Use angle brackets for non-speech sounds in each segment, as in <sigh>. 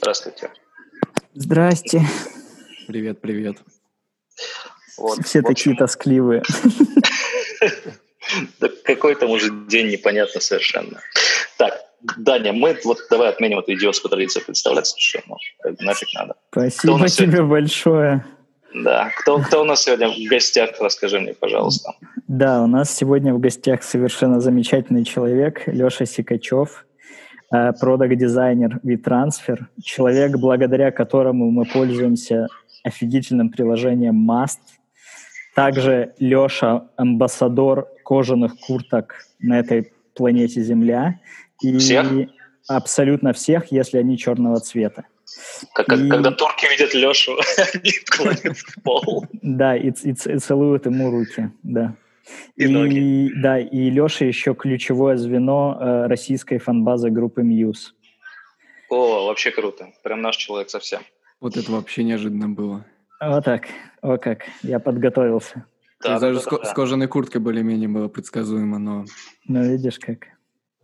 Здравствуйте. Здрасте. Привет, привет. Вот, Все такие тоскливые. <laughs> Да какой там уже день, непонятно совершенно. Так, Даня, мы вот давай отменим эту идиотскую традицию представляться, что ну, нафиг надо. Спасибо тебе сегодня? большое. Да, кто, кто у нас сегодня в гостях, расскажи мне, пожалуйста. Да, у нас сегодня в гостях совершенно замечательный человек, Леша Сикачев, продакт-дизайнер WeTransfer, человек, благодаря которому мы пользуемся офигительным приложением Mast. Также Леша – амбассадор кожаных курток на этой планете Земля. И всех? Абсолютно всех, если они черного цвета. Как, и... Когда турки видят Лешу, <laughs> они клонят в пол. Да, и, и, и целуют ему руки, да. И, и ноги. Да, и Леша еще ключевое звено э, российской фанбазы группы Мьюз. О, вообще круто. Прям наш человек совсем. Вот это вообще неожиданно было. Вот так. О как. Я подготовился. Да, даже да, с, да. с кожаной курткой более-менее было предсказуемо, но... Ну, видишь как.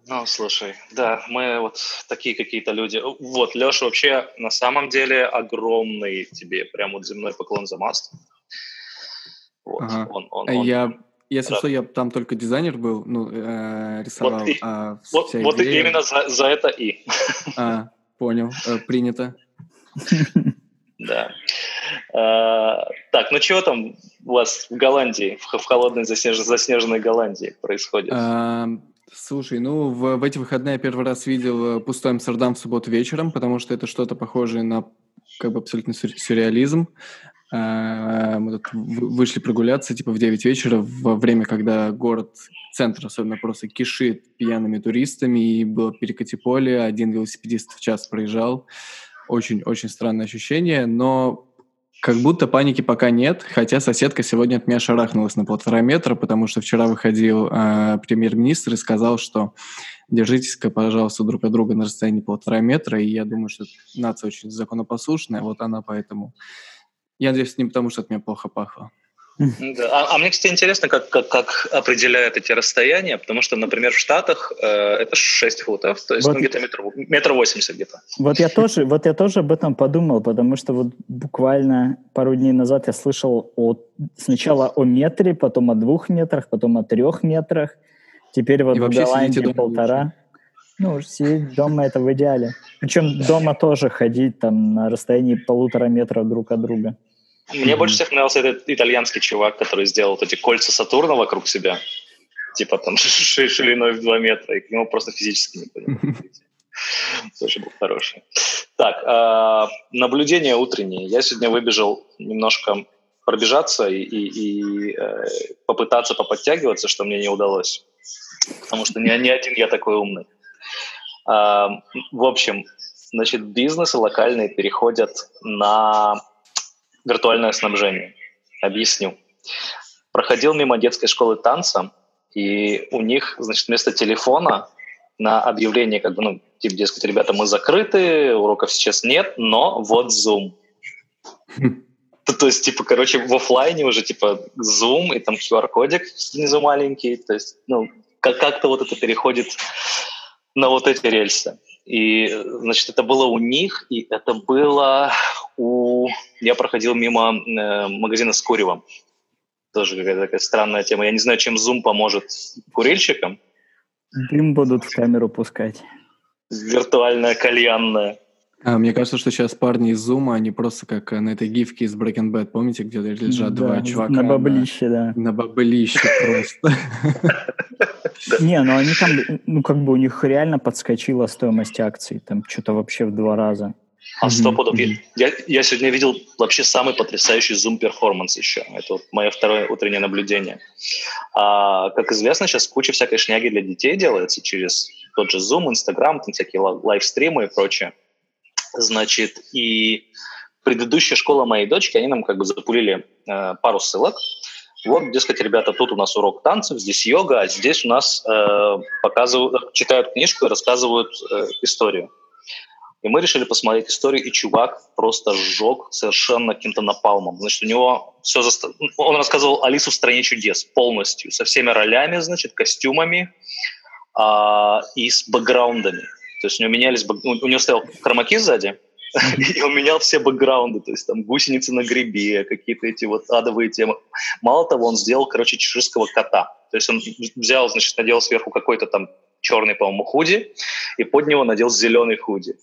Ну, слушай, да, мы вот такие какие-то люди. Вот, Леша, вообще, на самом деле, огромный тебе прям вот земной поклон за маст. Вот, ага. он, он, он, я, если рад. что, я там только дизайнер был, ну, э, рисовал. Вот, и, а вот, вот идея... именно за, за это и. А, понял, э, принято. Да. А, так, ну чего там у вас в Голландии, в, в холодной заснеж... заснеженной Голландии происходит? А, Слушай, ну в, в эти выходные я первый раз видел э, пустой Амстердам в субботу вечером, потому что это что-то похожее на как бы абсолютно сюрреализм. А, мы тут вышли прогуляться типа в 9 вечера, во время, когда город, центр особенно просто кишит пьяными туристами, и было перекати поле, один велосипедист в час проезжал. Очень-очень странное ощущение, но как будто паники пока нет, хотя соседка сегодня от меня шарахнулась на полтора метра, потому что вчера выходил э, премьер-министр и сказал, что держитесь-ка, пожалуйста, друг от друга на расстоянии полтора метра, и я думаю, что нация очень законопослушная, вот она поэтому... Я надеюсь, не потому, что от меня плохо пахло. Да. А, а мне, кстати, интересно, как, как, как определяют эти расстояния, потому что, например, в Штатах э, это 6 футов, то есть вот, ну, где-то метр, метр восемьдесят где-то. Вот я, тоже, вот я тоже об этом подумал, потому что вот буквально пару дней назад я слышал о, сначала о метре, потом о двух метрах, потом о трех метрах, теперь вот И в Голландии полтора. Лучше. Ну, сидеть дома это в идеале. Причем дома тоже ходить там на расстоянии полутора метра друг от друга. Мне mm-hmm. больше всех нравился этот итальянский чувак, который сделал вот эти кольца Сатурна вокруг себя, типа там <laughs> шириной в 2 метра, и к нему просто физически не понимаю. Тоже был хороший. Так, э, наблюдение утреннее. Я сегодня выбежал немножко пробежаться и, и, и э, попытаться поподтягиваться, что мне не удалось. Потому что не, не один я такой умный. Э, в общем, значит, бизнесы локальные переходят на виртуальное снабжение. Объясню. Проходил мимо детской школы танца, и у них, значит, вместо телефона на объявление, как бы, ну, типа, дескать, ребята, мы закрыты, уроков сейчас нет, но вот Zoom. То, <laughs> то есть, типа, короче, в офлайне уже, типа, Zoom, и там QR-кодик внизу маленький, то есть, ну, как- как-то вот это переходит на вот эти рельсы. И, значит, это было у них, и это было у... Я проходил мимо э, магазина с куревом. Тоже какая-то такая странная тема. Я не знаю, чем Zoom поможет курильщикам. Дым будут в камеру пускать. Виртуальная кальянная. А, мне кажется, что сейчас парни из Zoom, они просто как на этой гифке из Breaking Bad, помните, где лежат да, два чувака? На баблище, на, да. На баблище просто. Не, ну они там, ну как бы у них реально подскочила стоимость акций, там что-то вообще в два раза. А сто пудов. Я, я сегодня видел вообще самый потрясающий Zoom перформанс еще. Это вот мое второе утреннее наблюдение. А, как известно, сейчас куча всякой шняги для детей делается через тот же Zoom, Instagram, там всякие лайвстримы и прочее. Значит, и предыдущая школа моей дочки, они нам как бы запулили э, пару ссылок. Вот, дескать, ребята, тут у нас урок танцев, здесь йога, а здесь у нас э, показывают, читают книжку и рассказывают э, историю. И мы решили посмотреть историю, и чувак просто сжег совершенно каким-то напалмом. Значит, у него все... Заста... Он рассказывал Алису в «Стране чудес» полностью, со всеми ролями, значит, костюмами а, и с бэкграундами. То есть у него менялись... У него стоял хромаки сзади, <laughs> И он менял все бэкграунды, то есть там гусеницы на грибе, какие-то эти вот адовые темы. Мало того, он сделал, короче, чеширского кота. То есть он взял, значит, надел сверху какой-то там черный, по-моему, худи, и под него надел зеленый худи.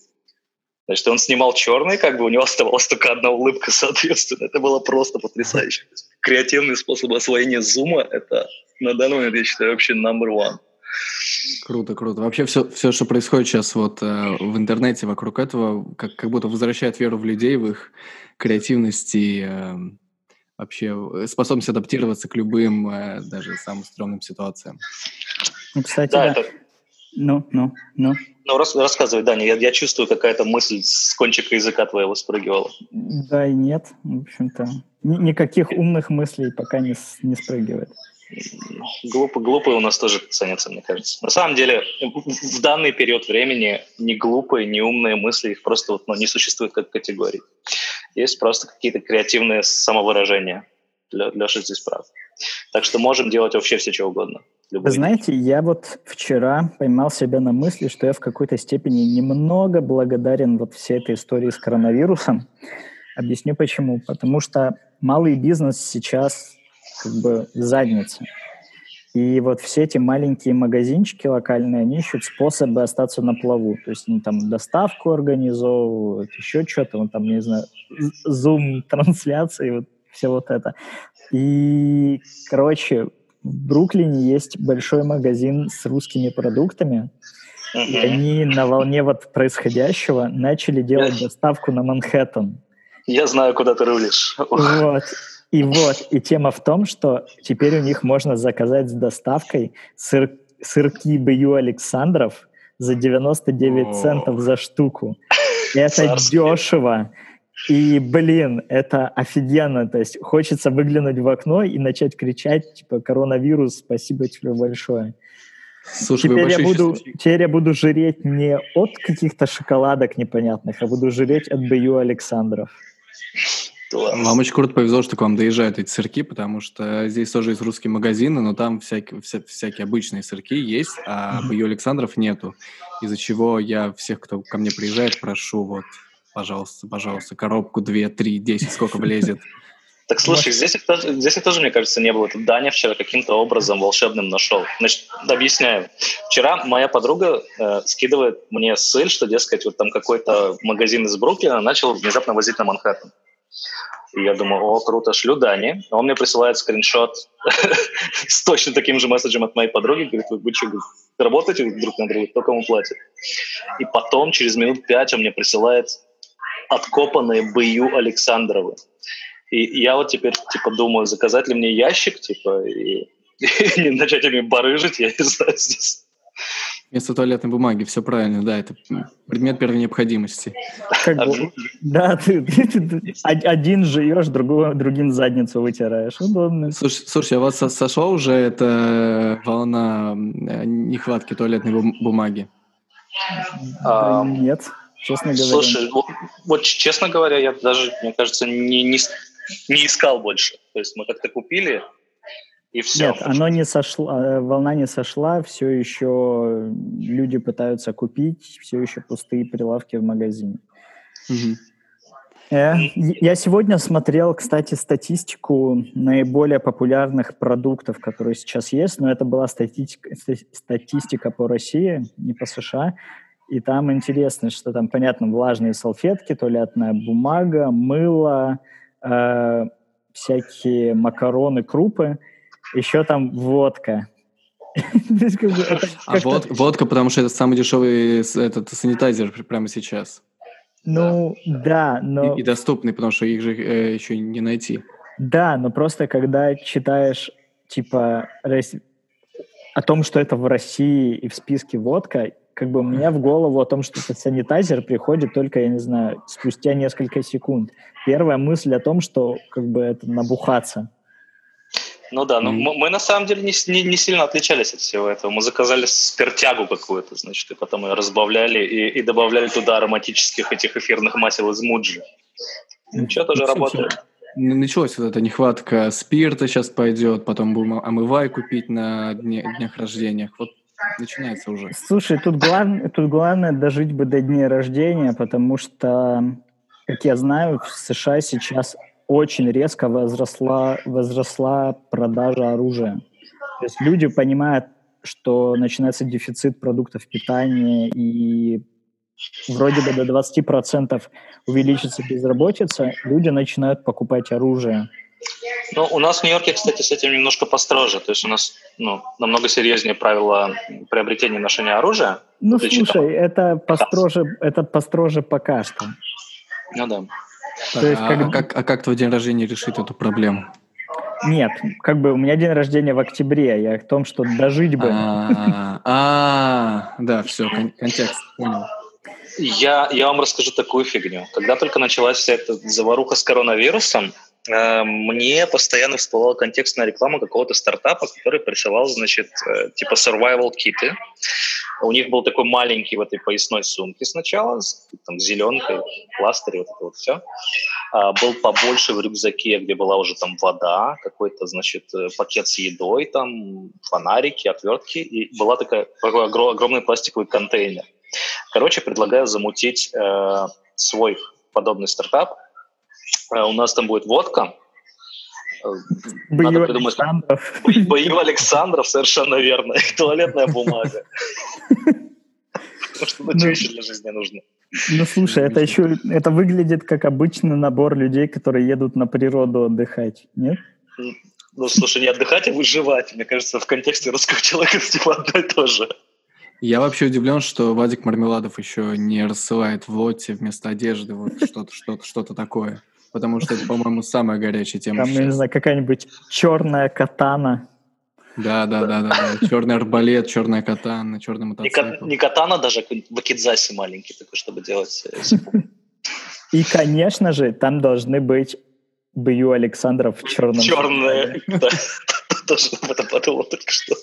Значит, он снимал черный, как бы у него оставалась только одна улыбка, <laughs> соответственно. Это было просто потрясающе. Креативный способ освоения зума — это на данный момент, я считаю, вообще number one. Круто, круто. Вообще все, все, что происходит сейчас вот э, в интернете вокруг этого, как, как будто возвращает веру в людей, в их креативность и э, вообще способность адаптироваться к любым, э, даже самым стрёмным ситуациям. Ну, кстати, да, да. Это... Ну, ну, ну. Ну, рас, рассказывай, Даня, я, я чувствую, какая-то мысль с кончика языка твоего спрыгивала. Да и нет, в общем-то. Никаких умных мыслей пока не, не спрыгивает. Глупо, глупые у нас тоже ценятся, мне кажется. На самом деле, в данный период времени не глупые, не умные мысли, их просто вот, ну, не существует как категории. Есть просто какие-то креативные самовыражения. Леша здесь прав. Так что можем делать вообще все, что угодно. Вы знаете, я вот вчера поймал себя на мысли, что я в какой-то степени немного благодарен вот всей этой истории с коронавирусом. Объясню почему. Потому что малый бизнес сейчас как бы в заднице. И вот все эти маленькие магазинчики локальные, они ищут способы остаться на плаву. То есть они там доставку организовывают, еще что-то, ну, там, не знаю, зум-трансляции, <laughs> вот все вот это. И, короче, в Бруклине есть большой магазин с русскими продуктами, и они на волне вот происходящего начали делать доставку на Манхэттен. Я знаю, куда ты рулишь. Вот. И вот, и тема в том, что теперь у них можно заказать с доставкой сыр, сырки Бью Александров за 99 О. центов за штуку. <laughs> Это Царский. дешево. И, блин, это офигенно. То есть хочется выглянуть в окно и начать кричать, типа, коронавирус, спасибо тебе большое. Слушай, теперь, я буду, теперь я буду жреть не от каких-то шоколадок непонятных, а буду жреть от Бью Александров. Вам очень круто повезло, что к вам доезжают эти сырки, потому что здесь тоже есть русские магазины, но там всякие, вся, всякие обычные сырки есть, а mm-hmm. Бою Александров нету. Из-за чего я всех, кто ко мне приезжает, прошу вот, пожалуйста, пожалуйста, коробку 2, 3, 10, сколько влезет. Так слушай, здесь их, тоже, здесь их тоже, мне кажется, не было. Тут Даня вчера каким-то образом волшебным нашел. Значит, объясняю. Вчера моя подруга э, скидывает мне ссыль, что, дескать, вот там какой-то магазин из Бруклина начал внезапно возить на Манхэттен. И я думаю, о, круто, шлю Дани. Он мне присылает скриншот <laughs> с точно таким же месседжем от моей подруги. Говорит, вы, что, работаете друг на друга? Кто кому платит? И потом, через минут пять, он мне присылает откопанные БЮ Александровы. И я вот теперь, типа, думаю, заказать ли мне ящик, типа, и, <laughs> и не начать ими барыжить, я не знаю, здесь Вместо туалетной бумаги, все правильно, да, это предмет первой необходимости. Как бы, да, ты, ты, ты, один живешь, другого, другим задницу вытираешь. Удобно. Слушай, слушай, а вас сошла уже эта волна э, нехватки туалетной бумаги? А, нет, честно говоря. Слушай, вот, вот честно говоря, я даже, мне кажется, не, не, не искал больше. То есть мы как-то купили, и все. Нет, оно не сошло, э, волна не сошла, все еще люди пытаются купить, все еще пустые прилавки в магазине. Угу. Я сегодня смотрел, кстати, статистику наиболее популярных продуктов, которые сейчас есть, но это была статистика, статистика по России, не по США. И там интересно, что там, понятно, влажные салфетки, туалетная бумага, мыло, э, всякие макароны, крупы – еще там водка. <laughs> А водка, потому что это самый дешевый этот санитайзер прямо сейчас. Ну, да, но... И, доступный, потому что их же э, еще не найти. Да, но просто когда читаешь, типа, о том, что это в России и в списке водка, как бы у меня в голову о том, что это санитайзер, приходит только, я не знаю, спустя несколько секунд. Первая мысль о том, что как бы это набухаться. Ну да, но mm. мы, мы на самом деле не, не, не сильно отличались от всего этого. Мы заказали спиртягу какую-то, значит, и потом ее разбавляли и, и добавляли туда ароматических этих эфирных масел из муджи. Ничего, тоже работает. Началась вот эта нехватка спирта сейчас пойдет, потом будем омывай купить на дне, днях рождения. Вот начинается уже. Слушай, тут, глав... тут главное дожить бы до дня рождения, потому что, как я знаю, в США сейчас очень резко возросла, возросла продажа оружия. То есть люди понимают, что начинается дефицит продуктов питания, и вроде бы до 20% увеличится безработица, люди начинают покупать оружие. Ну, у нас в Нью-Йорке, кстати, с этим немножко построже. То есть у нас ну, намного серьезнее правила приобретения и ношения оружия. Ну, слушай, того. это построже, это построже пока что. Ну да. То есть, а, как... как, а как твой день рождения решит эту проблему? Нет, как бы у меня день рождения в октябре, я о том, что дожить бы. А, а да, все, контекст, понял. Я, я вам расскажу такую фигню. Когда только началась вся эта заваруха с коронавирусом, мне постоянно всплывала контекстная реклама какого-то стартапа, который присылал, значит, э, типа survival киты. У них был такой маленький в этой поясной сумке сначала, с там, зеленкой, пластырь, вот это вот все. А, был побольше в рюкзаке, где была уже там вода, какой-то, значит, э, пакет с едой, там, фонарики, отвертки. И была такая, такой огромный пластиковый контейнер. Короче, предлагаю замутить э, свой подобный стартап. Э, у нас там будет водка. Бою Надо придумать... Александров. Бою Александров, совершенно верно. И туалетная бумага. Что ну, еще для жизни нужно. Ну, слушай, это еще, это выглядит как обычный набор людей, которые едут на природу отдыхать, нет? Ну, слушай, не отдыхать, а выживать. Мне кажется, в контексте русского человека это типа одно и то же. Я вообще удивлен, что Вадик Мармеладов еще не рассылает в лоте вместо одежды вот что-то, что-то, что-то такое. Потому что это, по-моему, самая горячая тема. Там, сейчас. не знаю, какая-нибудь черная катана. Да, да, да, да. Черный арбалет, черная катана, черный мотоцикл. Не, катана даже, вакидзаси маленький такой, чтобы делать. Э, <laughs> И, конечно же, там должны быть Бью Александров в черном. Черные, да. Тоже об этом подумал только что.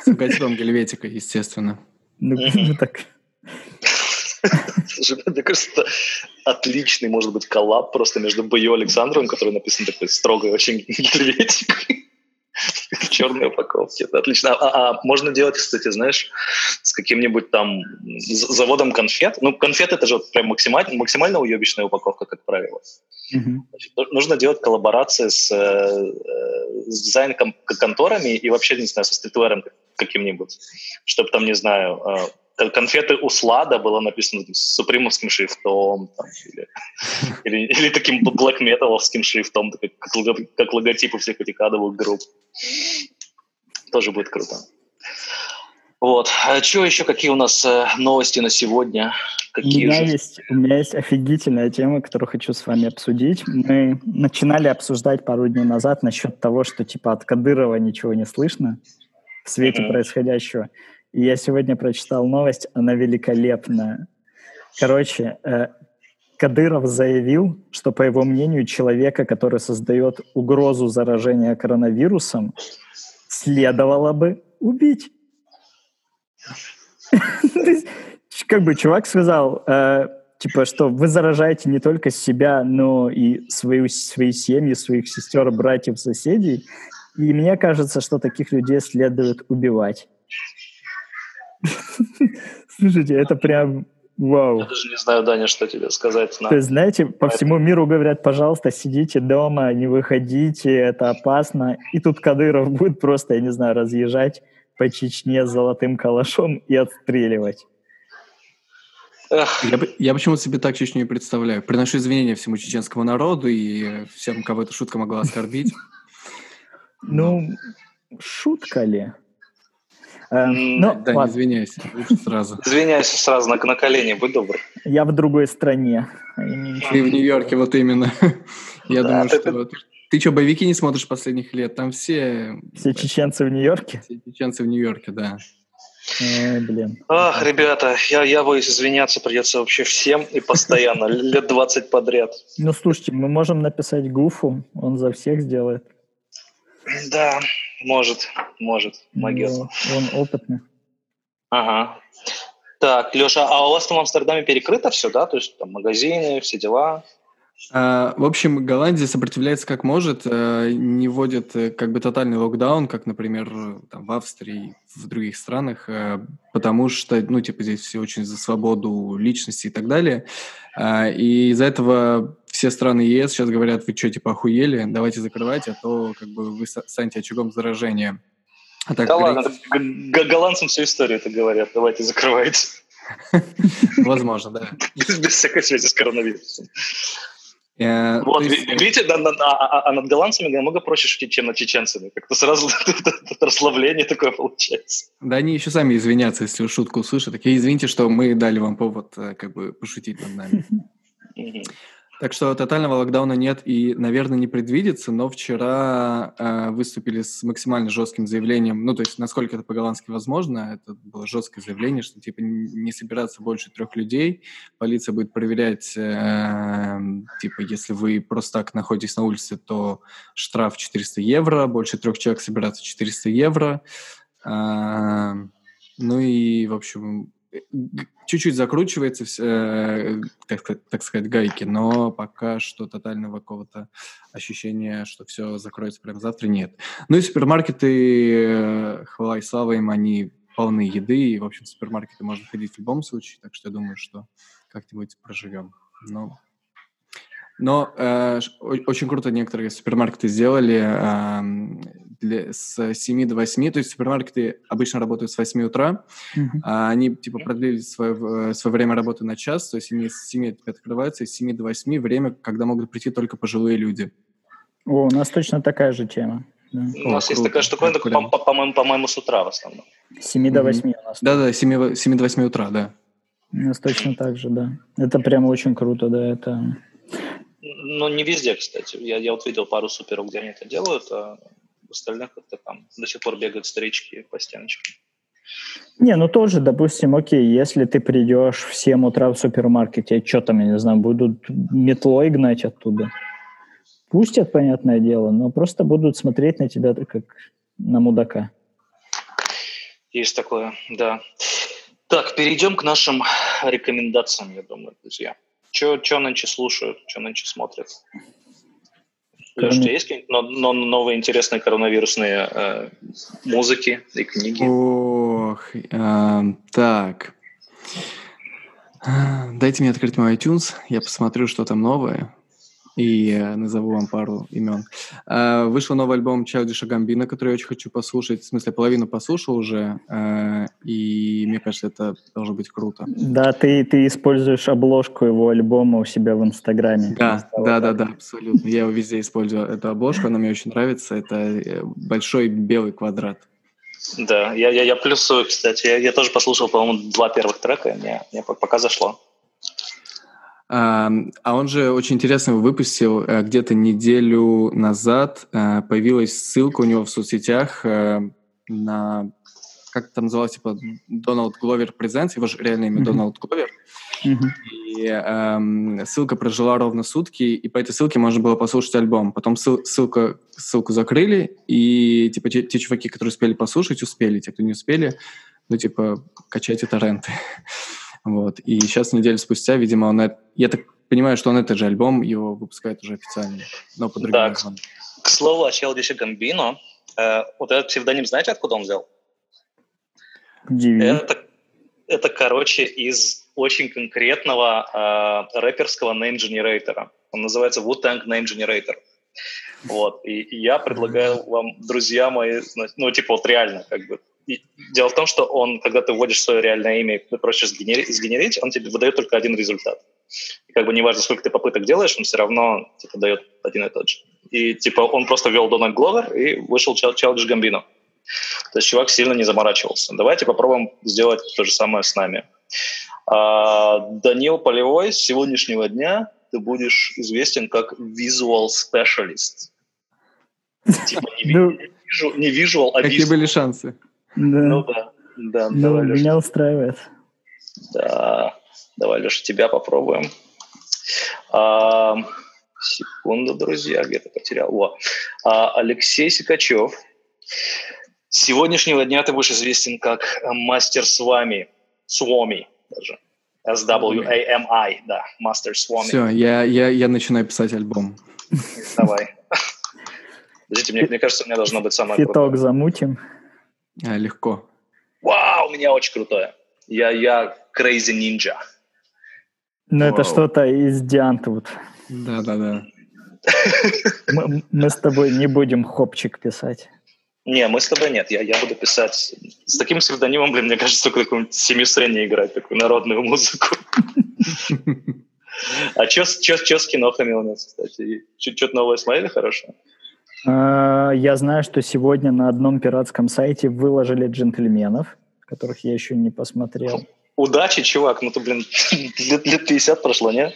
С логотипом Гельветика, естественно. Ну так. <laughs> <laughs> Мне кажется, это отличный, может быть, коллаб просто между Бою Александровым, который написан такой строгой очень <laughs> гельветикой, в черной упаковке. Это отлично. А, а можно делать, кстати, знаешь, с каким-нибудь там заводом конфет. Ну, конфеты это же прям максимально, максимально уебищная упаковка, как правило. Mm-hmm. Значит, нужно делать коллаборации с, э, с дизайн-конторами и вообще, не знаю, со стритвером каким-нибудь, чтобы там, не знаю, э, конфеты у Слада было написано с супримовским шрифтом там, или, <laughs> или, или таким блэк металовским шрифтом, как, как логотипы всех этих адовых групп. Тоже будет круто. Вот. А что еще, какие у нас э, новости на сегодня? Какие у, меня есть, у меня есть офигительная тема, которую хочу с вами обсудить. Мы начинали обсуждать пару дней назад насчет того, что типа от Кадырова ничего не слышно в свете mm-hmm. происходящего. Я сегодня прочитал новость, она великолепная. Короче, э, Кадыров заявил, что, по его мнению, человека, который создает угрозу заражения коронавирусом, следовало бы убить. <laughs> Как бы чувак сказал, э, типа, что вы заражаете не только себя, но и свою, свои семьи, своих сестер, братьев, соседей. И мне кажется, что таких людей следует убивать. <laughs> Слушайте, это прям вау. Я даже не знаю, Даня, что тебе сказать. То есть, знаете, по всему миру говорят, пожалуйста, сидите дома, не выходите, это опасно. И тут Кадыров будет просто, я не знаю, разъезжать по Чечне с золотым калашом и отстреливать. Я, я почему-то себе так Чечню и представляю. Приношу извинения всему чеченскому народу и всем, кого эта шутка могла оскорбить. Ну, шутка ли? Э, ну, да, ладно. не извиняйся, сразу. <laughs> Извиняйся сразу, на, на колени, будь добр. Я в другой стране. Ты в Нью-Йорке, вот именно. <laughs> Я думаю, что... Ты что, боевики не смотришь последних лет? Там все... Все чеченцы в Нью-Йорке? Все чеченцы в Нью-Йорке, да. Ой, блин. Ах, ребята, я, я боюсь извиняться придется вообще всем и постоянно, лет 20 подряд. Ну, слушайте, мы можем написать Гуфу, он за всех сделает. Да, может, может, могет. Ну, он опытный. Ага. Так, Леша, а у вас там в Амстердаме перекрыто все, да? То есть там магазины, все дела? А, в общем, Голландия сопротивляется как может, э, не вводит э, как бы тотальный локдаун, как, например, там, в Австрии, в других странах, э, потому что, ну, типа, здесь все очень за свободу личности и так далее. А, и из-за этого все страны ЕС сейчас говорят, вы что, типа, охуели, давайте закрывать, а то как бы вы станете очагом заражения. А так, да ладно, голландцам всю историю это говорят, давайте закрывайте. <laughs> Возможно, да. Без всякой связи с коронавирусом. Uh, вот, видите, а, а, а над голландцами намного проще шутить, чем над чеченцами. Как-то сразу <laughs> расслабление такое получается. Да они еще сами извинятся, если шутку услышат. Такие, извините, что мы дали вам повод э, как бы пошутить над нами. Так что тотального локдауна нет и, наверное, не предвидится, но вчера э, выступили с максимально жестким заявлением, ну, то есть, насколько это по-голландски возможно, это было жесткое заявление, что, типа, не собираться больше трех людей, полиция будет проверять, э, типа, если вы просто так находитесь на улице, то штраф 400 евро, больше трех человек собираться 400 евро, э, ну и, в общем, чуть-чуть закручивается, э, так, так сказать, гайки, но пока что тотального какого-то ощущения, что все закроется прямо завтра, нет. Ну и супермаркеты, э, хвала и слава им, они полны еды, и, в общем, в супермаркеты можно ходить в любом случае, так что я думаю, что как-нибудь проживем. Но но э, очень круто некоторые супермаркеты сделали э, с 7 до 8, то есть супермаркеты обычно работают с 8 утра, mm-hmm. а они типа продлили свое, свое время работы на час, то есть они с 7 открываются, и с 7 до 8 время, когда могут прийти только пожилые люди. О, у нас точно такая же тема. Да. У нас О, есть такая штуковина, по-моему, по, по, по-моему, с утра в основном. С 7 до 8 mm-hmm. у нас. Да-да, с 7, 7 до 8 утра, да. У нас точно так же, да. Это прямо очень круто, да, это но не везде, кстати. Я, я вот видел пару суперов, где они это делают, а остальных как-то там до сих пор бегают старички по стеночкам. Не, ну тоже, допустим, окей, если ты придешь в 7 утра в супермаркете, что там, я не знаю, будут метлой гнать оттуда? Пустят, понятное дело, но просто будут смотреть на тебя как на мудака. Есть такое, да. Так, перейдем к нашим рекомендациям, я думаю, друзья. Что нынче слушают, что нынче смотрят? У тебя есть но, но, новые интересные коронавирусные э, музыки и книги? Ох, э, так. Дайте мне открыть мой iTunes, я посмотрю, что там новое и э, назову вам пару имен. Э, вышел новый альбом Чаудиша Гамбина, который я очень хочу послушать. В смысле, половину послушал уже, э, и мне кажется, это должно быть круто. Да, ты, ты используешь обложку его альбома у себя в Инстаграме. Да, да, да, да, абсолютно. Я его везде использую, эту обложку, она мне очень нравится. Это большой белый квадрат. Да, я, я, я плюсую, кстати. Я, я тоже послушал, по-моему, два первых трека, мне, мне пока зашло. А он же очень интересно выпустил э, где-то неделю назад. Э, появилась ссылка у него в соцсетях э, на как это называлось, типа Дональд Гловер Presents, его же реальное имя mm-hmm. Дональд Гловер. Mm-hmm. И эм, ссылка прожила ровно сутки, и по этой ссылке можно было послушать альбом. Потом ссыл, ссылка, ссылку закрыли, и типа те, те чуваки, которые успели послушать, успели. Те, кто не успели, ну типа качайте торренты. Вот. И сейчас, неделю спустя, видимо, он... Я так понимаю, что он этот же альбом его выпускает уже официально, но по другим да, названиям. К, слову о Челдише Гамбино, э, вот этот псевдоним, знаете, откуда он взял? Это, это, короче, из очень конкретного э, рэперского name-генератора. Он называется Wu-Tang Name Generator. Вот. И, и я предлагаю вам, друзья мои, ну, типа, вот реально, как бы, дело в том, что он, когда ты вводишь свое реальное имя и проще сгенерить, он тебе выдает только один результат. И как бы неважно, сколько ты попыток делаешь, он все равно типа, дает один и тот же. И типа он просто ввел Дональд Гловер и вышел Челдж Гамбино. То есть чувак сильно не заморачивался. Давайте попробуем сделать то же самое с нами. А, Данил Полевой с сегодняшнего дня ты будешь известен как visual specialist. Типа не, ну, не visual, а Какие были шансы? Да. Ну да, да, ну, давай, Леша. Меня устраивает. Да, давай, Леша, тебя попробуем. А, секунду, друзья, где-то потерял. Во. А, Алексей Сикачев. С сегодняшнего дня ты будешь известен как мастер с вами, с вами даже. S-W-A-M-I, да, Master Swami. Все, я, я, я начинаю писать альбом. Давай. Подождите, мне, мне кажется, у меня должно быть самое крутое. замутим. А, легко. Вау, у меня очень крутое. Я, я Crazy Ninja. Ну, это что-то из Диантвуд. Да-да-да. Мы, мы с тобой не будем хопчик писать. Не, мы с тобой нет. Я, я буду писать... С таким псевдонимом, блин, мне кажется, только какую-нибудь семистренне играть, такую народную музыку. <laughs> А что с чё- чё с кинохами у нас, кстати? Что-то новое смотрели хорошее? А, Я знаю, что сегодня на одном пиратском сайте выложили джентльменов, которых я еще не посмотрел. Удачи, чувак. Ну, ты, блин, лет, лет 50 прошло, нет?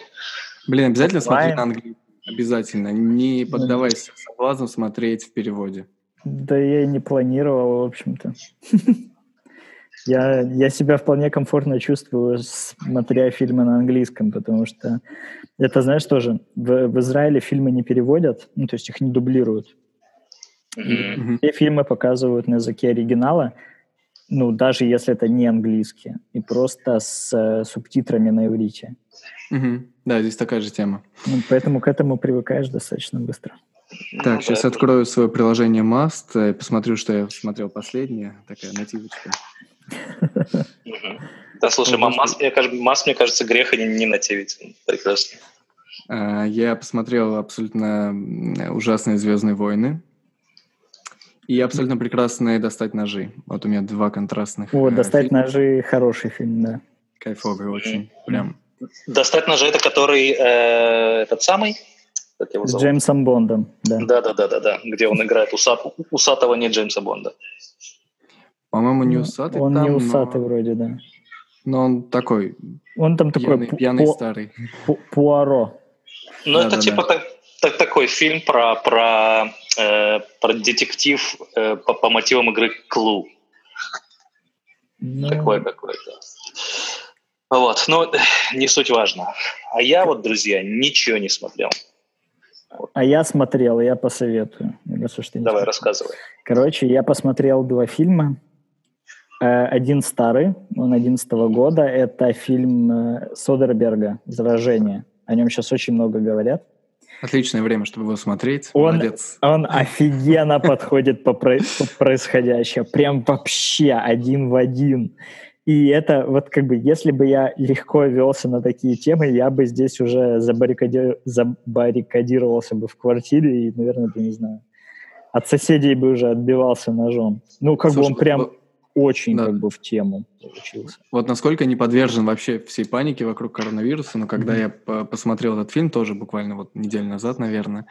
Блин, обязательно смотри на английском. Обязательно. Не поддавайся соблазну смотреть в переводе. Да я и не планировал, в общем-то. <laughs> Я, я себя вполне комфортно чувствую, смотря фильмы на английском, потому что это, знаешь, тоже, в, в Израиле фильмы не переводят, ну, то есть их не дублируют. Мгм. Все фильмы показывают на языке оригинала, ну, даже если это не английские, и просто с э, субтитрами на иврите. Мгм. Да, здесь такая же тема. Ну, поэтому к этому привыкаешь достаточно быстро. Ну Так, сейчас открою свое приложение Must, э, посмотрю, что я смотрел последнее. Такая нативочка. Да, слушай, Ну, ма- Мас, мне кажется, Мас, мне кажется, греха не, не нативить. Прекрасно. А, Я посмотрел абсолютно ужасные «Звездные войны». И абсолютно прекрасные «Достать ножи». Вот у меня два контрастных О, э, «Достать фильма. ножи» — хороший фильм, да. Кайфовые очень. Прям. Достать ножи это который э, этот самый? Как его С зовут? Джеймсом Бондом, да. Да, да, да, да, да. Где он играет усат, усатого не Джеймса Бонда. По-моему, не Ну, усатый Он там, не но- усатый вроде, да. но он такой Он там такой пьяный, пу- пьяный пу- старый. пу- Пуаро. Ну, это Да-да-да. типа так, так- такой фильм про, про, э, про детектив э, по, по мотивам игры Клу. Ну, Такой какой-то. Вот, ну, не суть важно. А я вот, друзья, ничего не смотрел. А я смотрел, я посоветую. Раз уж ты не Давай, смотрел. рассказывай. Короче, я посмотрел два фильма. Э, Один старый, он 11 года. Это фильм э, Содерберга «Заражение». О нем сейчас очень много говорят. Отличное время, чтобы его смотреть. Он- Молодец. Он офигенно подходит по, про- по происходящему. Прям вообще один в один. И это вот как бы, если бы я легко велся на такие темы, я бы здесь уже забаррикади- забаррикадировался бы в квартире и, наверное, ты не знаю, от соседей бы уже отбивался ножом. Ну, как бы Слушай, он прям очень да. как бы в тему получился. Вот насколько не подвержен вообще всей панике вокруг коронавируса, но когда Мгм. я по- посмотрел этот фильм, тоже буквально вот неделю назад, наверное,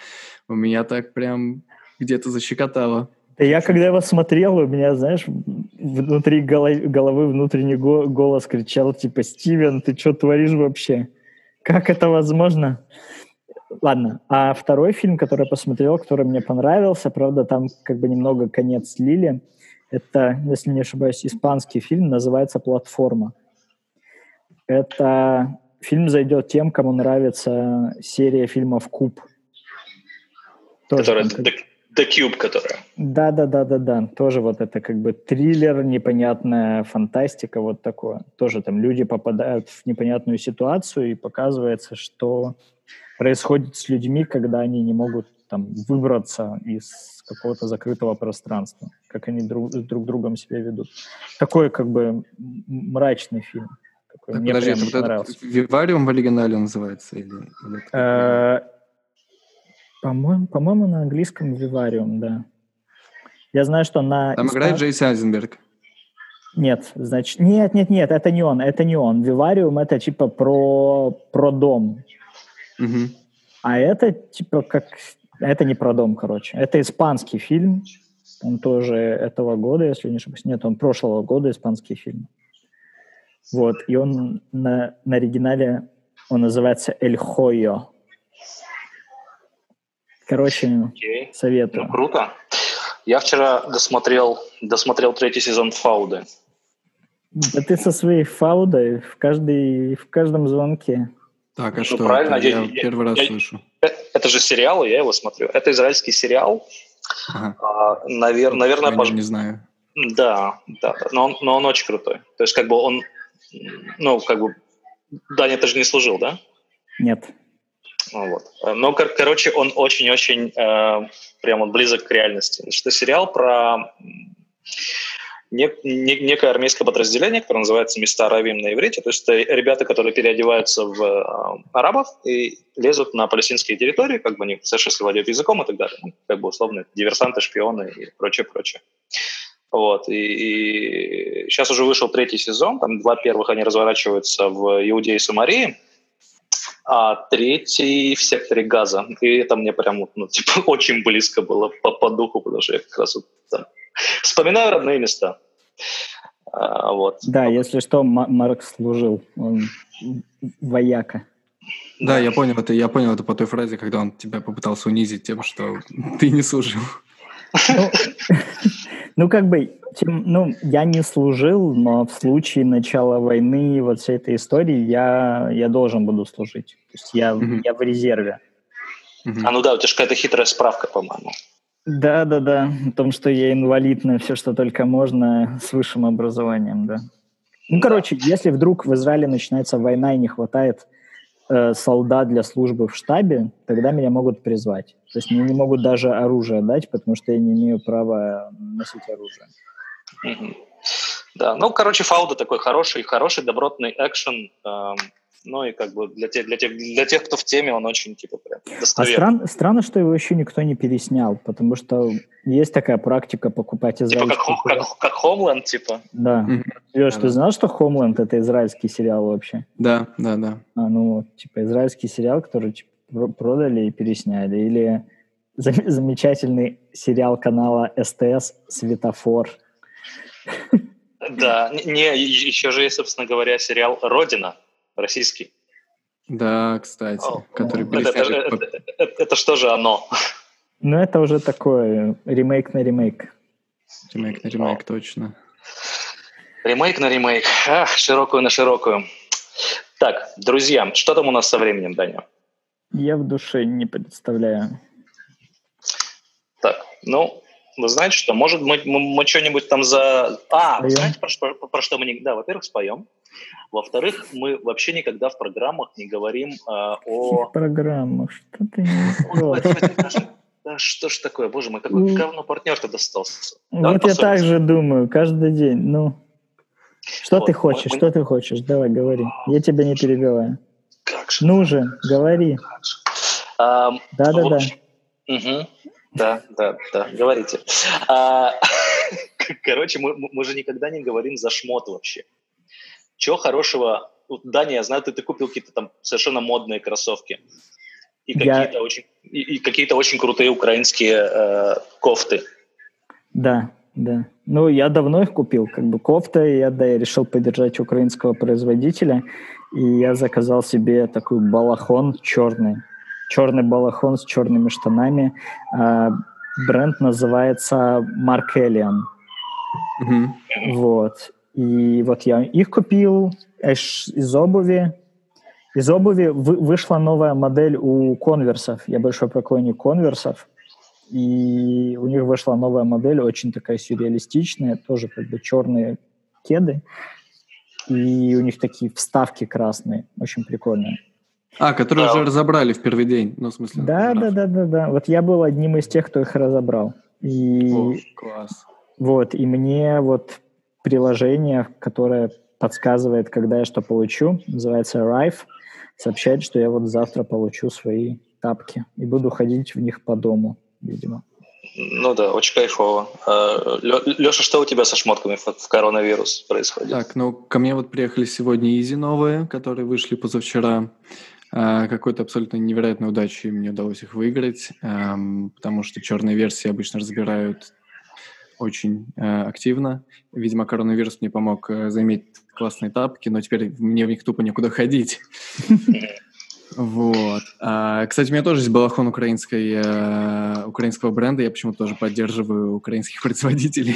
у меня так прям где-то защекотало. Да я когда его смотрел, у меня, знаешь, внутри голо- головы внутренний го- голос кричал, типа, Стивен, ты что творишь вообще? Как это возможно? Ладно, а второй фильм, который я посмотрел, который мне понравился, правда, там как бы немного конец слили, это, если не ошибаюсь, испанский фильм, называется «Платформа». Это фильм зайдет тем, кому нравится серия фильмов «Куб». Тоже Которая, там как- The, The Cube, которая. да, да, да, да, да. Тоже вот это как бы триллер, непонятная фантастика, вот такое. Тоже там люди попадают в непонятную ситуацию и показывается, что происходит с людьми, когда они не могут там выбраться из какого-то закрытого пространства, как они друг, друг другом себя ведут. Такой как бы мрачный фильм. Такой, Так, мне подожди, прям это понравился. Вивариум в оригинале называется? Или, или Э, По-моему, по-моему, на английском вивариум, да. Я знаю, что на... Там играет Джейси Айзенберг. Нет, значит, нет, нет, нет, это не он, это не он. Вивариум это типа про, про дом, Мгм. а это типа как, это не про дом, короче. Это испанский фильм, он тоже этого года, если не ошибаюсь. Нет, он прошлого года испанский фильм. Вот, и он на, на оригинале, он называется «Эль Хойо». Короче, Окей. советую. Ну, круто. Я вчера досмотрел, досмотрел третий сезон Фауды. Да ты со своей фаудой в, каждой, в каждом звонке. Так, а Ну, что правильно, это? Я, я- я- первый раз я- слышу. Это же сериал, и я его смотрю. Это израильский сериал. Ага. А, навер- наверное, Про пож- не знаю. Да, да. Но он, но он очень крутой. То есть, как бы он, ну, как бы Даня, ты же не служил, да? Нет. Ну вот. Но, кор- короче, он очень-очень э, прямо близок к реальности. Значит, это сериал про нек- не- некое армейское подразделение, которое называется «Места Равим» на иврите. То есть это ребята, которые переодеваются в э, арабов и лезут на палестинские территории, как бы они совершенно владеют языком и так далее. Ну, как бы условно диверсанты, шпионы и прочее, прочее. Вот. И, и сейчас уже вышел третий сезон, там два первых они разворачиваются в Иудее и Самарии, а третий в секторе Газа. И это мне прям ну, типа, <laughs> очень близко было по, по духу, потому что я как раз вот, там, <laughs> вспоминаю родные места. А, вот. Да, если что, Марк служил. Он вояка. Да, я понял это. Я понял это по той фразе, когда он тебя попытался унизить тем, что ты не служил. Ну, <laughs> ну, как бы, тем, ну, я не служил, но в случае начала войны, вот всей этой истории, я, я должен буду служить. То есть я, я в резерве. А ну да, у тебя же какая-то хитрая справка, по-моему. Да, да, да. О том, что я инвалид на все, что только можно, с высшим образованием, да. Ну, короче, если вдруг в Израиле начинается война и не хватает э, солдат для службы в штабе, тогда меня могут призвать. То есть мне не могут даже оружие дать, потому что я не имею права носить оружие. Мгм. Да, ну, короче, Фауда такой хороший, хороший, добротный экшен. эм, ну и как бы для тех, для, тех, для тех, кто в теме, он очень, типа, прям А достоверный. стран- странно, что его еще никто не переснял, потому что есть такая практика покупать Типа израильские как, сериалы. как, как Homeland, типа. Да. Мгм. Леш, Да, ты да. знал, что Homeland это израильский сериал вообще? Да, да, да. А, ну, типа, израильский сериал, который типа, про- продали и пересняли. Или зам- замечательный сериал канала СТС «Светофор». Да, не, еще же есть, собственно говоря, сериал «Родина», российский. Да, кстати, О, который это, это, пересняли это- под- это- это что же оно? Ну, это уже такое ремейк на ремейк. ремейк на ремейк, точно. Ремейк на ремейк. Ах, широкую на широкую. Так, друзья, что там у нас со временем, Даня? Я в душе не представляю. Так, ну, вы знаете что, может мы, мы, мы что-нибудь там за... А, Споем? знаете, про, что- про что мы не... Да, во-первых, споем. Во-вторых, мы вообще никогда в программах не говорим а, о... Программа, что ты скажем, Да что ж такое, боже мой, какой Ну. говно партнер-то достался. Давай Вот я так же думаю, каждый день. Ну, что Вот, ты хочешь, мы- что ты хочешь? Давай, говори. Я тебя не перебиваю. Как же. Ну же, говори. Да-да-да. Да, да, да, говорите. А, <laughs> Короче, мы, мы же никогда не говорим за шмот вообще. Чего хорошего? Вот, Даня, я знаю, ты, ты купил какие-то там совершенно модные кроссовки. И Я- какие-то очень, и, и какие-то очень крутые украинские э, кофты. Да, да. Ну, я давно их купил, как бы кофта, и я, да, я решил поддержать украинского производителя, и я заказал себе такой балахон черный, черный балахон с черными штанами. А, бренд называется Markellian, Мгм. вот. И вот я их купил эш- из обуви. Из обуви вы- вышла новая модель у конверсов. Я большой поклонник конверсов. И у них вышла новая модель, очень такая сюрреалистичная, тоже как бы черные кеды. И у них такие вставки красные, очень прикольные. А, который Да. уже разобрали в первый день. Ну, в смысле... Да, да, да, да, да. Вот я был одним из тех, кто их разобрал. И О, класс. Вот, и мне вот приложение, которое подсказывает, когда я что получу, называется Arrive, сообщает, что я вот завтра получу свои тапки и буду ходить в них по дому, видимо. Ну да, очень кайфово. Леша, что у тебя со шмотками в, в коронавирус происходит? Так, ну, ко мне вот приехали сегодня Изи новые, которые вышли позавчера. А, Какой-то абсолютно невероятной удачей мне удалось их выиграть, эм, потому что черные версии обычно разбирают очень э, активно. Видимо, коронавирус мне помог э, заиметь классные тапки, но теперь мне в них тупо некуда ходить. <laughs> Вот. А, кстати, у меня тоже есть балахон украинской, э, украинского бренда. Я почему-то тоже поддерживаю украинских производителей.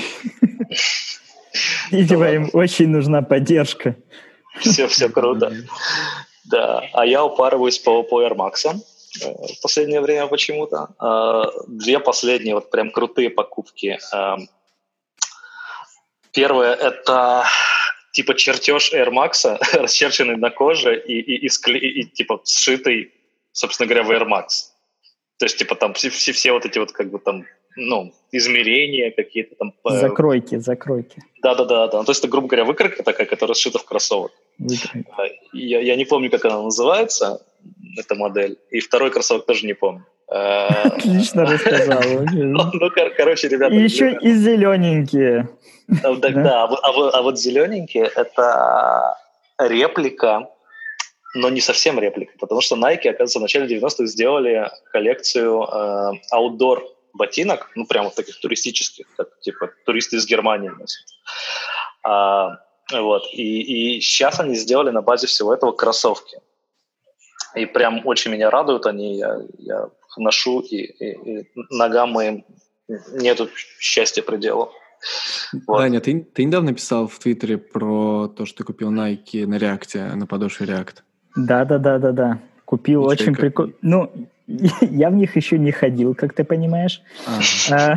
Видимо, им очень нужна поддержка. Все, все круто. Да, а я упарываюсь по, по Air Max в последнее время почему-то. Э, Две последние вот прям крутые покупки. Э, Первое – это типа чертеж Air Max, <laughs> расчерченный на коже и, и, и, скле... и, типа сшитый, собственно говоря, в Air Max. То есть, типа, там все, все, все вот эти вот, как бы, там, ну, измерения какие-то там. Закройки, закройки. Да-да-да. да. То есть это, грубо говоря, выкройка такая, которая сшита в кроссовок. Я, я не помню, как она называется, эта модель. И второй кроссовок тоже не помню. Отлично рассказал. <laughs> Ну, короче, ребята... И еще и зелененькие. Да, да, а, а, а вот зелененькие — это реплика, но не совсем реплика, потому что Nike, оказывается, в начале 90-х сделали коллекцию э, outdoor ботинок, ну, прямо таких туристических, как, типа, туристы из Германии носят. А, вот, и, и сейчас они сделали на базе всего этого кроссовки. И прям очень меня радуют они, я, я ношу, и, и, и ногам моим нету счастья предела. Вот. Даня, ты, ты недавно писал в Твиттере про то, что ты купил Nike на реакте, на подошве React. Да-да-да-да-да. Купил и очень прикольно. Ну, <laughs> я в них еще не ходил, как ты понимаешь. А.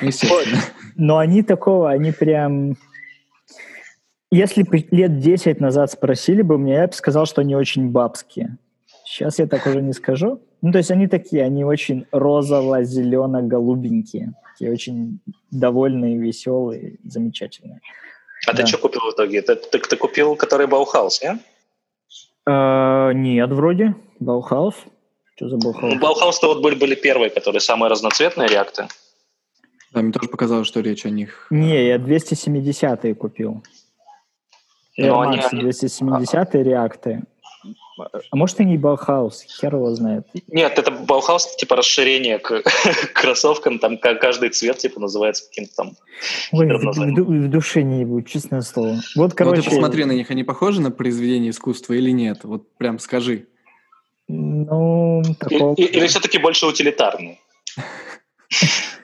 Естественно. <laughs> Но они такого, они прям... Если бы лет 10 назад спросили бы меня, я бы сказал, что они очень бабские. Сейчас я так уже не скажу. Ну, то есть они такие, они очень розово-зелено-голубенькие. Такие очень довольные, веселые, замечательные. А да. ты что купил в итоге? Ты, ты, ты купил, который Баухаус, нет? Э, нет, вроде. Баухаус. Что за Баухаус? Ну, Баухаус-то вот были, были первые, которые самые разноцветные реакты. Да, мне тоже показалось, что речь о них. Не, я 270-е купил. Air Max они... 270-е React ы. А может, и не Баухаус, хер его знает. Нет, это Баухаус, типа расширение к, к <laughs> кроссовкам, там каждый цвет, типа, называется каким-то там... Ой, в, в, в душе не будет, честное слово. Вот, короче... Ну, ты посмотри на них, они похожи на произведение искусства или нет? Вот прям скажи. Ну, такого... Или, или все-таки больше утилитарные? <laughs>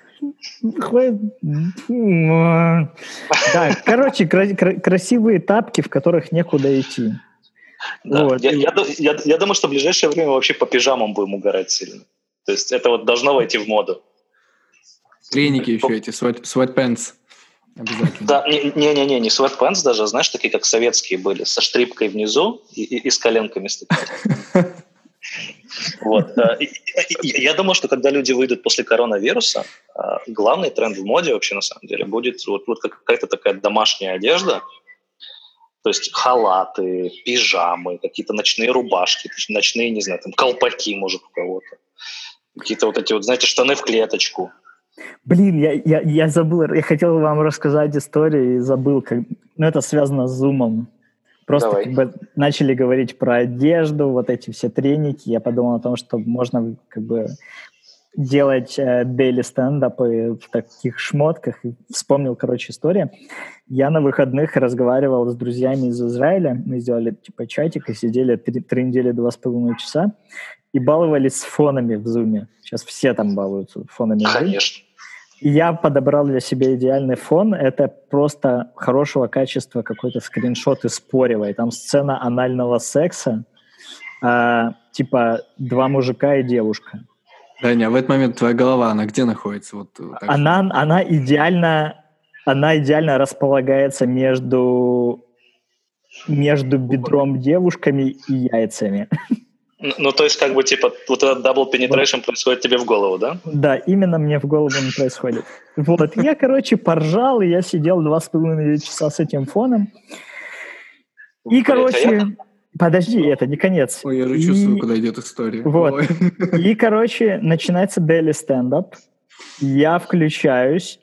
Да, короче, красивые тапки, в которых некуда идти. Да. Вот. Я, я, я, я думаю, что в ближайшее время вообще по пижамам будем угорать сильно. То есть это вот должно войти в моду. Треники еще эти, sweat, sweatpants. Обязательно. Да, не-не-не, не sweatpants даже, знаешь, такие как советские были, со штрипкой внизу и, и, и с коленками с <laughs> Вот. Э, я думаю, что когда люди выйдут после коронавируса, э, главный тренд в моде вообще на самом деле будет вот, вот какая-то такая домашняя одежда, то есть халаты, пижамы, какие-то ночные рубашки, ночные, не знаю, там колпаки, может, у кого-то. Какие-то вот эти вот, знаете, штаны в клеточку. Блин, я, я, я забыл, я хотел вам рассказать историю и забыл, как... ну это связано с зумом. Просто Давай. как бы начали говорить про одежду, вот эти все треники. Я подумал о том, что можно как бы делать э, дейли стендапы в таких шмотках. Вспомнил, короче, история. Я на выходных разговаривал с друзьями из Израиля. Мы сделали типа чатик и сидели три, три недели, два с половиной часа и баловались с фонами в зуме. Сейчас все там балуются фонами. Конечно. Я подобрал для себя идеальный фон. Это просто хорошего качества какой-то скриншот из Порева. И там сцена анального секса. А, типа два мужика и девушка. Даня, а в этот момент твоя голова, она где находится? Вот, она, она идеально, она идеально располагается между между бедром девушками и яйцами. <laughs> Ну, то есть, как бы, типа, вот этот double penetration вот. происходит тебе в голову, да? Да, именно мне в голову не происходит. Вот, я, короче, поржал, и я сидел два с половиной часа с этим фоном. И, короче, Подожди, это не конец. Ой, я же чувствую, и... куда идет история. Вот. И, короче, начинается daily стендап. Я включаюсь,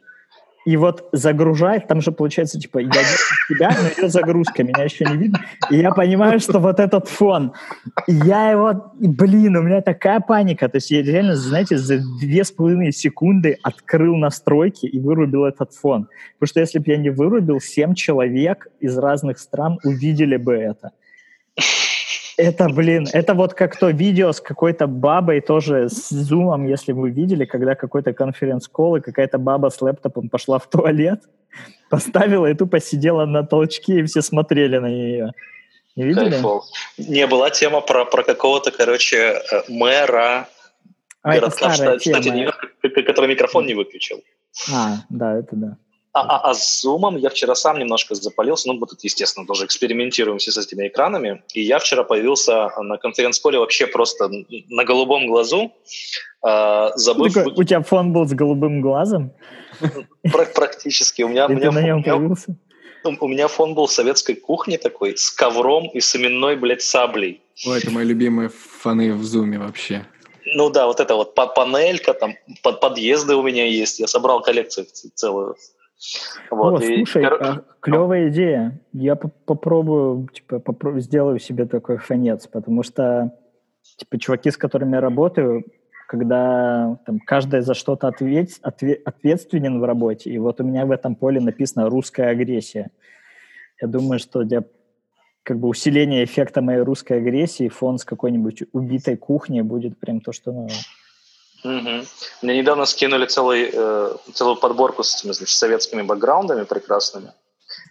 и вот загружает, там же получается, типа, я тебя, но идет загрузка, меня еще не видно. И я понимаю, что вот этот фон, я его, блин, у меня такая паника. То есть я реально, знаете, за две с половиной секунды открыл настройки и вырубил этот фон. Потому что если бы я не вырубил, семь человек из разных стран увидели бы это. Это, блин, это вот как то видео с какой-то бабой тоже с зумом, если вы видели, когда какой-то конференц-колл, и какая-то баба с лэптопом пошла в туалет, <laughs> поставила и тупо сидела на толчке, и все смотрели на нее. Не видели? Кайфол. Не, была тема про, про какого-то, короче, э, мэра а, городка в штате, Нью-Йорк, который микрофон не выключил. А, да, это да. А, а, а с зумом я вчера сам немножко запалился. Ну, мы тут, естественно, тоже экспериментируем все с этими экранами. И я вчера появился на конференц-коле вообще просто на голубом глазу, э, забыв... Такой, у тебя фон был с голубым глазом? Практически. У меня, у меня, ты на нем появился? У меня фон был советской кухни такой, с ковром и с именной, блядь, саблей. Ой, это мои любимые фоны в зуме вообще. Ну да, вот это вот панелька, там под подъезды у меня есть. Я собрал коллекцию целую. Вот, О, и, слушай, кор... а, клевая идея. Я попробую, типа, попробую, сделаю себе такой фонец, потому что, типа, чуваки, с которыми я работаю, когда там, каждый за что-то ответ, ответ, ответственен в работе, и вот у меня в этом поле написано «русская агрессия». Я думаю, что для как бы усиления эффекта моей русской агрессии фон с какой-нибудь убитой кухни будет прям то, что надо. Угу. Мне недавно скинули целый, э, целую подборку с этими, значит, советскими бэкграундами прекрасными.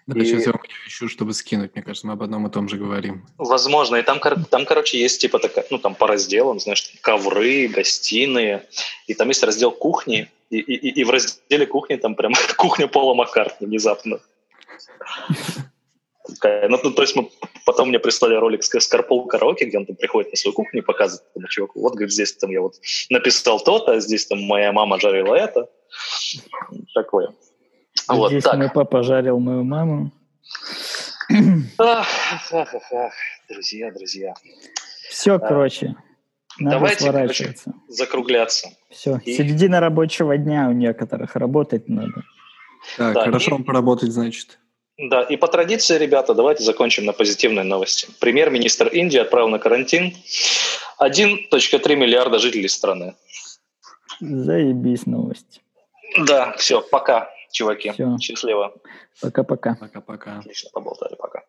Да, и... сейчас я ищу, чтобы скинуть. Мне кажется, мы об одном и том же говорим. Возможно. И там, там короче, есть типа такая, ну, там по разделам, знаешь, ковры, гостиные. И там есть раздел кухни. И, и, и в разделе кухни там прям <laughs> кухня Пола Маккартни внезапно. Ну, ну, то есть мы потом мне прислали ролик с Карпол Караоке, где он там приходит на свою кухню и показывает этому чуваку, вот, говорит, здесь там я вот написал то-то, а здесь там моя мама жарила это. Такое. А вот, здесь так. мой папа жарил мою маму. Ах, ах, ах, ах. Друзья, друзья. Все, а, короче. Надо Давайте, короче, закругляться. Все, и... середина рабочего дня у некоторых, работать надо. Так, да, хорошо и... поработать, значит. Да, и по традиции, ребята, давайте закончим на позитивной новости. Премьер-министр Индии отправил на карантин 1.3 миллиарда жителей страны. Заебись новость. Да, все, пока, чуваки. Все. Счастливо. Пока-пока. Пока-пока. Отлично поболтали, пока.